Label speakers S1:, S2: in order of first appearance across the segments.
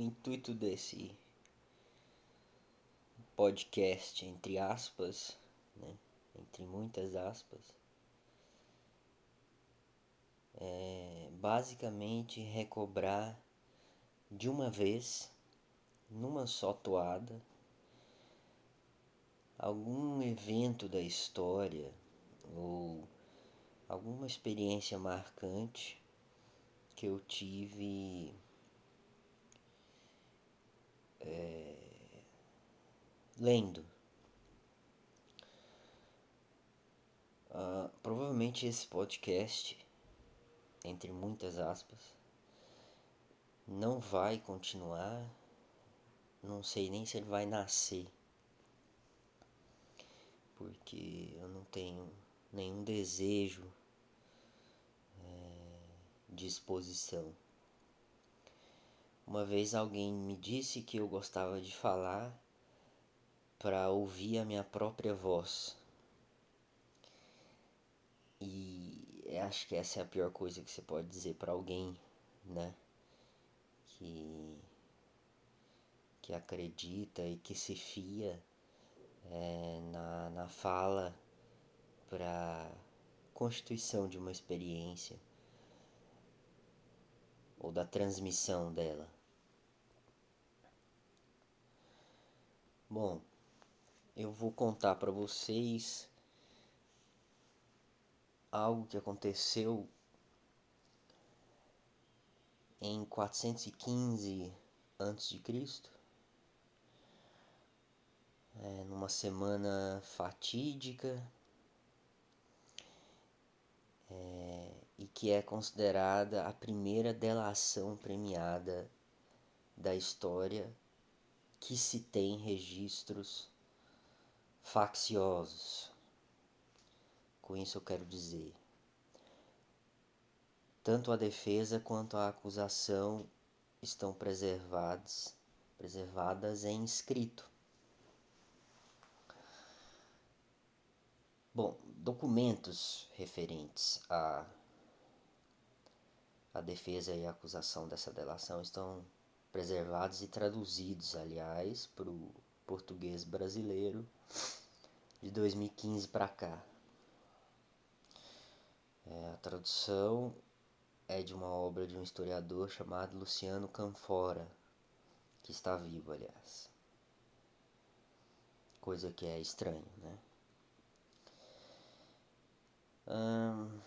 S1: o intuito desse podcast, entre aspas, né? entre muitas aspas, é basicamente recobrar de uma vez, numa só toada, algum evento da história ou alguma experiência marcante que eu tive é, lendo. Uh, provavelmente esse podcast, entre muitas aspas, não vai continuar. Não sei nem se ele vai nascer. Porque eu não tenho nenhum desejo é, de exposição. Uma vez alguém me disse que eu gostava de falar para ouvir a minha própria voz. E acho que essa é a pior coisa que você pode dizer para alguém, né? Que que acredita e que se fia é, na, na fala para constituição de uma experiência ou da transmissão dela. Bom, eu vou contar para vocês algo que aconteceu em 415 a.C. É, numa semana fatídica é, e que é considerada a primeira delação premiada da história que se tem registros facciosos. Com isso eu quero dizer, tanto a defesa quanto a acusação estão preservadas, preservadas em escrito. Bom, documentos referentes à, à defesa e à acusação dessa delação estão preservados e traduzidos, aliás, para o português brasileiro de 2015 para cá. É, a tradução é de uma obra de um historiador chamado Luciano Canfora, que está vivo, aliás. Coisa que é estranho, né? Hum,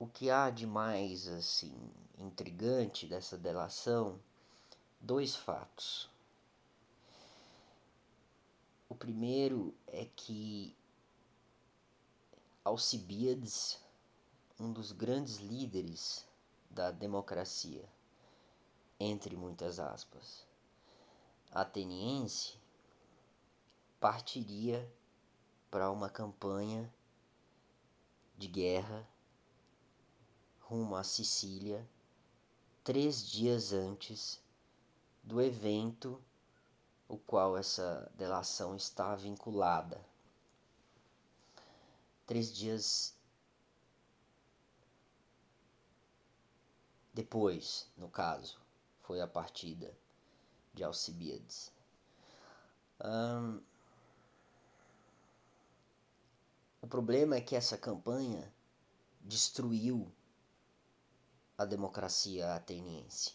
S1: o que há de mais assim intrigante dessa delação? Dois fatos. O primeiro é que Alcibiades, um dos grandes líderes da democracia, entre muitas aspas, ateniense, partiria para uma campanha de guerra rumo à Sicília três dias antes do evento o qual essa delação está vinculada. Três dias depois, no caso, foi a partida de Alcibiades. Um, o problema é que essa campanha destruiu a democracia ateniense.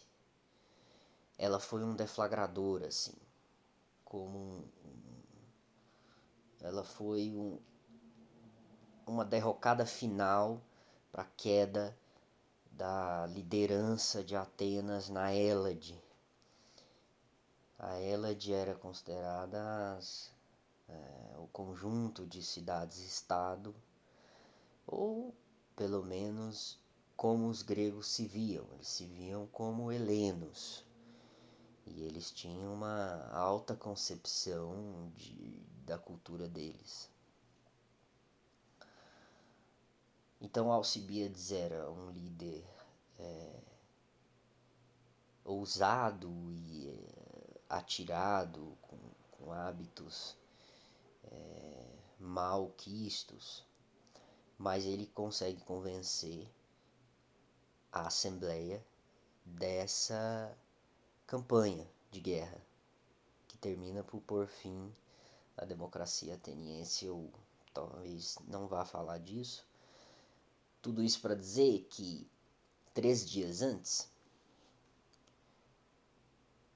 S1: Ela foi um deflagrador, assim, como um, ela foi um, uma derrocada final para a queda da liderança de Atenas na Hélade. A Hélade era considerada as é, o conjunto de cidades-estado, ou pelo menos como os gregos se viam, eles se viam como helenos. E eles tinham uma alta concepção de, da cultura deles. Então Alcibiades era um líder é, ousado e é, atirado, com, com hábitos é, malquistos, mas ele consegue convencer a Assembleia dessa campanha de guerra que termina por pôr fim à democracia ateniense. Eu talvez não vá falar disso. Tudo isso para dizer que três dias antes,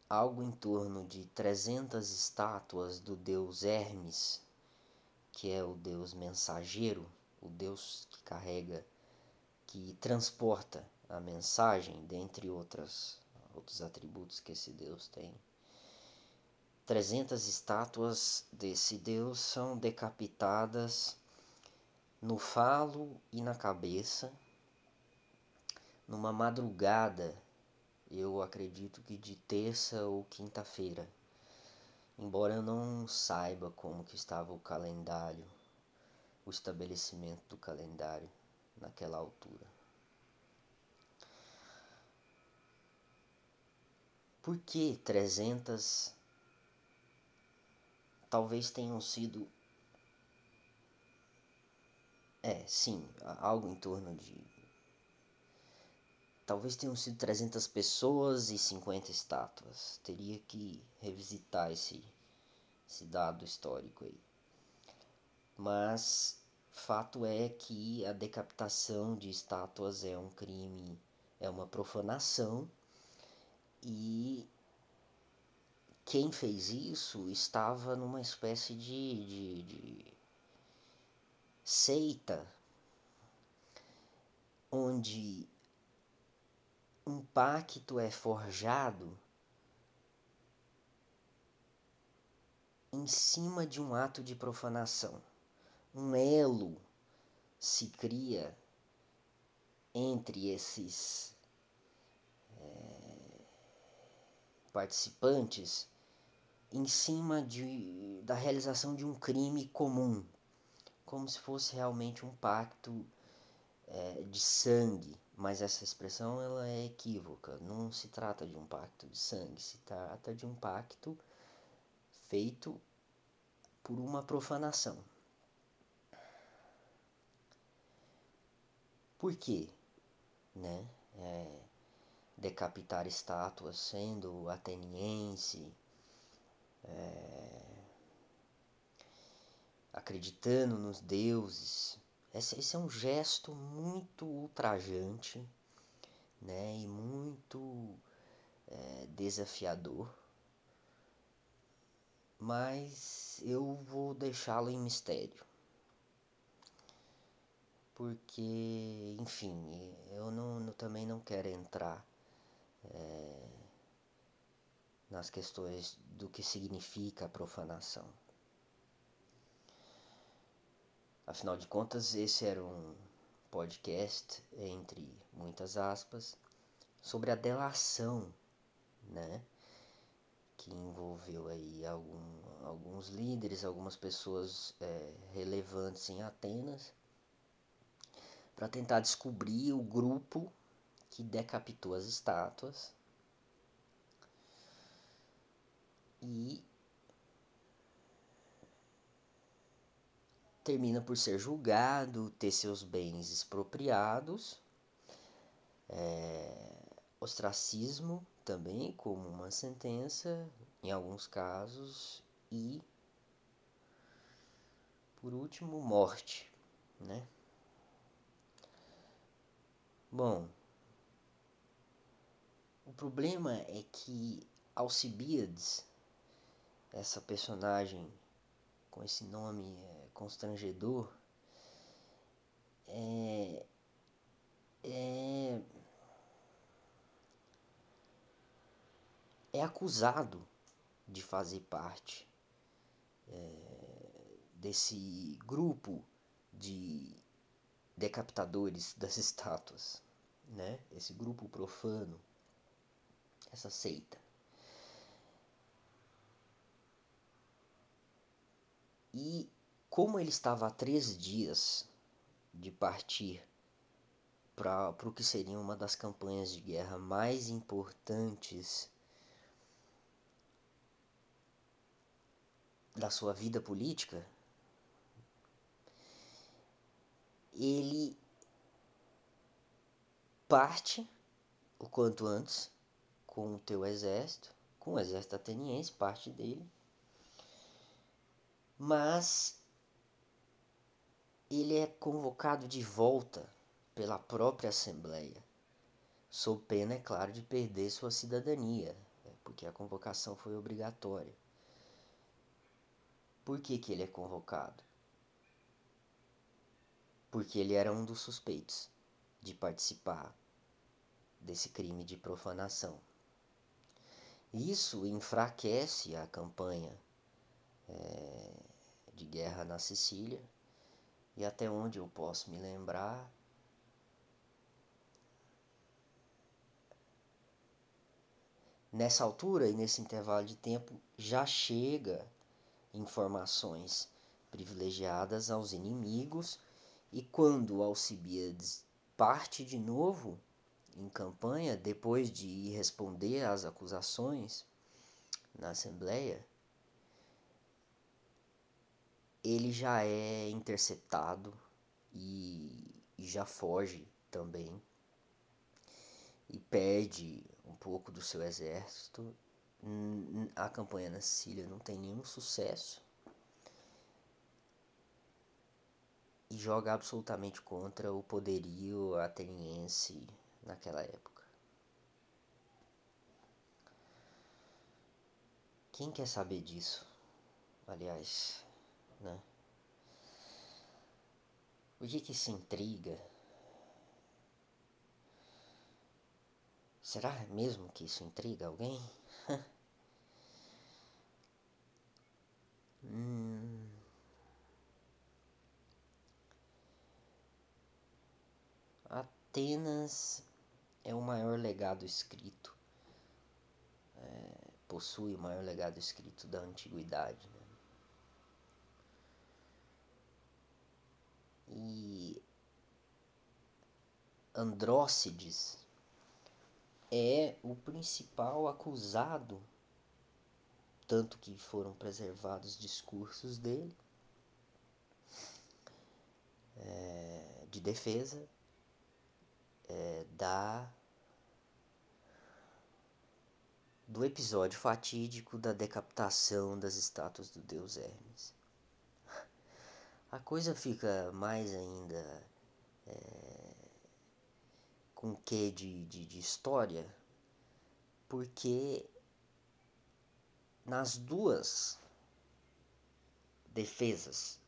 S1: algo em torno de 300 estátuas do deus Hermes, que é o deus mensageiro, o deus que carrega, que transporta a mensagem, dentre outras, outros atributos que esse deus tem. 300 estátuas desse deus são decapitadas no falo e na cabeça, numa madrugada, eu acredito que de terça ou quinta-feira. Embora eu não saiba como que estava o calendário, o estabelecimento do calendário naquela altura. Por que 300 talvez tenham sido é, sim, algo em torno de. Talvez tenham sido 300 pessoas e 50 estátuas. Teria que revisitar esse, esse dado histórico aí. Mas fato é que a decapitação de estátuas é um crime, é uma profanação e quem fez isso estava numa espécie de, de, de seita onde um pacto é forjado em cima de um ato de profanação. Um elo se cria entre esses é, participantes em cima de, da realização de um crime comum como se fosse realmente um pacto é, de sangue, mas essa expressão ela é equívoca. Não se trata de um pacto de sangue, se trata de um pacto feito por uma profanação. Por quê? Né? É, decapitar estátuas sendo ateniense, é, acreditando nos deuses. Esse, esse é um gesto muito ultrajante né, e muito é, desafiador. Mas eu vou deixá-lo em mistério. Porque, enfim, eu não, eu também não quero entrar é, nas questões do que significa a profanação. Afinal de contas, esse era um podcast, entre muitas aspas, sobre a delação, né? Que envolveu aí algum, alguns líderes, algumas pessoas é, relevantes em Atenas, para tentar descobrir o grupo que decapitou as estátuas. E termina por ser julgado, ter seus bens expropriados, é, ostracismo também como uma sentença em alguns casos. E por último morte, né? Bom, o problema é que Alcibiades, essa personagem com esse nome é, constrangedor é, é, é acusado de fazer parte é, desse grupo de decapitadores das estátuas, né? Esse grupo profano, essa seita. E como ele estava há três dias de partir para o que seria uma das campanhas de guerra mais importantes da sua vida política, ele parte o quanto antes com o teu exército, com o exército ateniense, parte dele. Mas ele é convocado de volta pela própria Assembleia, sob pena, é claro, de perder sua cidadania, né, porque a convocação foi obrigatória. Por que, que ele é convocado? Porque ele era um dos suspeitos de participar desse crime de profanação. Isso enfraquece a campanha é, de guerra na Sicília. E até onde eu posso me lembrar, nessa altura e nesse intervalo de tempo já chega informações privilegiadas aos inimigos. E quando Alcibiades parte de novo em campanha, depois de ir responder às acusações na Assembleia, ele já é interceptado e, e já foge também e perde um pouco do seu exército. A campanha na Sicília não tem nenhum sucesso e joga absolutamente contra o poderio ateniense naquela época. Quem quer saber disso? Aliás, né? O que que se intriga? Será mesmo que isso intriga alguém? hum. Atenas é o maior legado escrito, é, possui o maior legado escrito da antiguidade. Né? E Andrócides é o principal acusado, tanto que foram preservados discursos dele, é, de defesa é, da do episódio fatídico da decapitação das estátuas do deus Hermes. A coisa fica mais ainda é, com que de, de, de história, porque nas duas defesas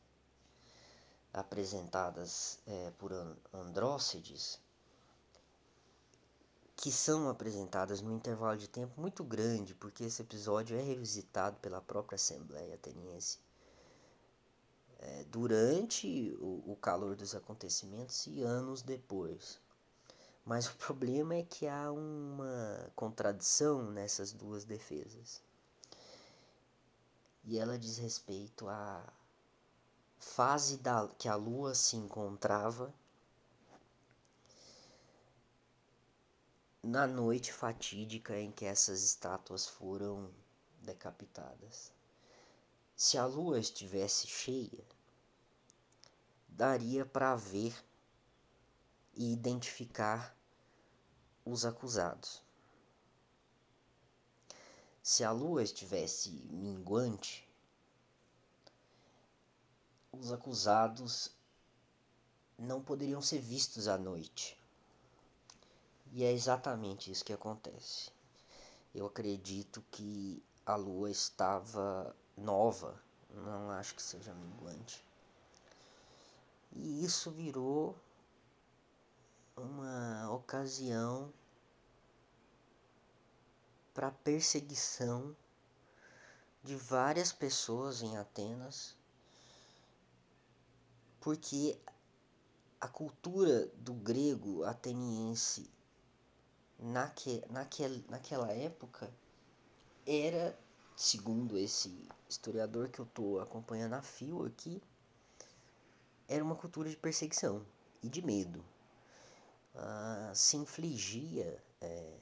S1: apresentadas é, por Andrócides, que são apresentadas num intervalo de tempo muito grande, porque esse episódio é revisitado pela própria Assembleia Ateniense é, durante o, o calor dos acontecimentos e anos depois. Mas o problema é que há uma contradição nessas duas defesas. E ela diz respeito à fase da, que a Lua se encontrava na noite fatídica em que essas estátuas foram decapitadas. Se a lua estivesse cheia, daria para ver e identificar os acusados. Se a lua estivesse minguante, os acusados não poderiam ser vistos à noite. E é exatamente isso que acontece. Eu acredito que a lua estava nova, não acho que seja minguante. E isso virou uma ocasião para perseguição de várias pessoas em Atenas, porque a cultura do grego ateniense naque, naquel, naquela época era, segundo esse historiador que eu estou acompanhando a fio aqui, era uma cultura de perseguição e de medo. Ah, se infligia é,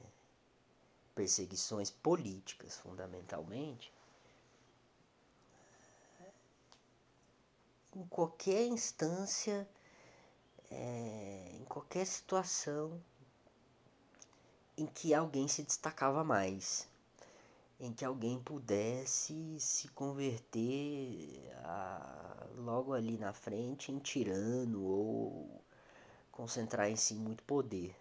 S1: perseguições políticas, fundamentalmente, em qualquer instância, é, em qualquer situação em que alguém se destacava mais, em que alguém pudesse se converter a, logo ali na frente em tirano ou concentrar em si muito poder.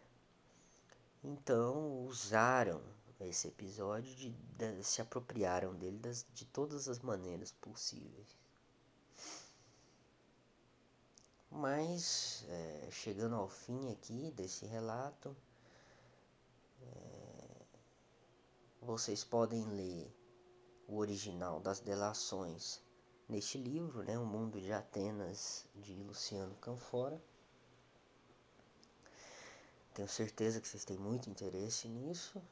S1: Então usaram esse episódio de, de se apropriaram dele das, de todas as maneiras possíveis. Mas é, chegando ao fim aqui desse relato, vocês podem ler o original das delações neste livro, né, O Mundo de Atenas, de Luciano Canfora. Tenho certeza que vocês têm muito interesse nisso.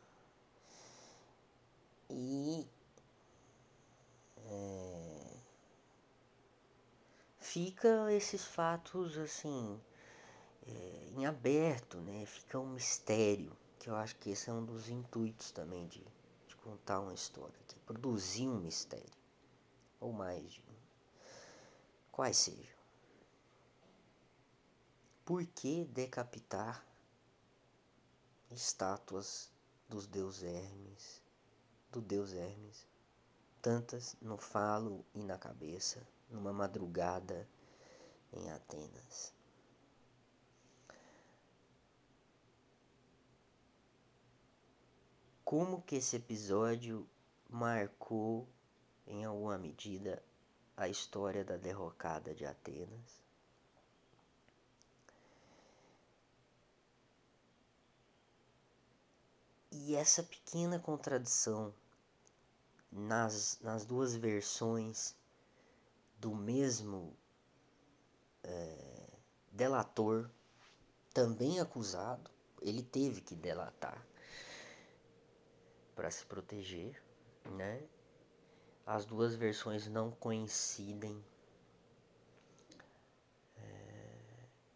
S1: E é, fica esses fatos assim é, em aberto, né? Fica um mistério, que eu acho que esse é um dos intuitos também de, de contar uma história, que é produzir um mistério, ou mais de um. Quais sejam. Por que decapitar estátuas dos deus Hermes, do deus Hermes, tantas no falo e na cabeça, numa madrugada em Atenas. Como que esse episódio marcou em alguma medida a história da derrocada de Atenas? E essa pequena contradição nas, nas duas versões do mesmo é, delator, também acusado, ele teve que delatar para se proteger, né? As duas versões não coincidem é,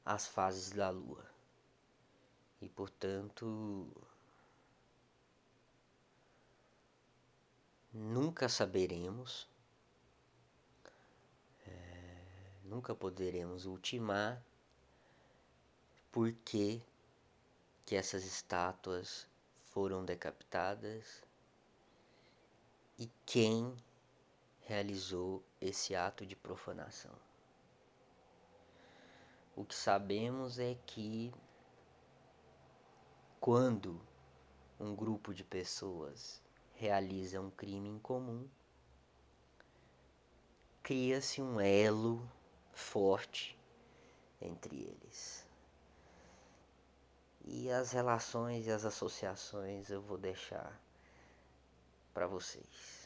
S1: as fases da lua e, portanto, nunca saberemos, é, nunca poderemos ultimar por que, que essas estátuas foram decapitadas e quem realizou esse ato de profanação. O que sabemos é que quando um grupo de pessoas realiza um crime em comum, cria-se um elo forte entre eles. E as relações e as associações eu vou deixar para vocês.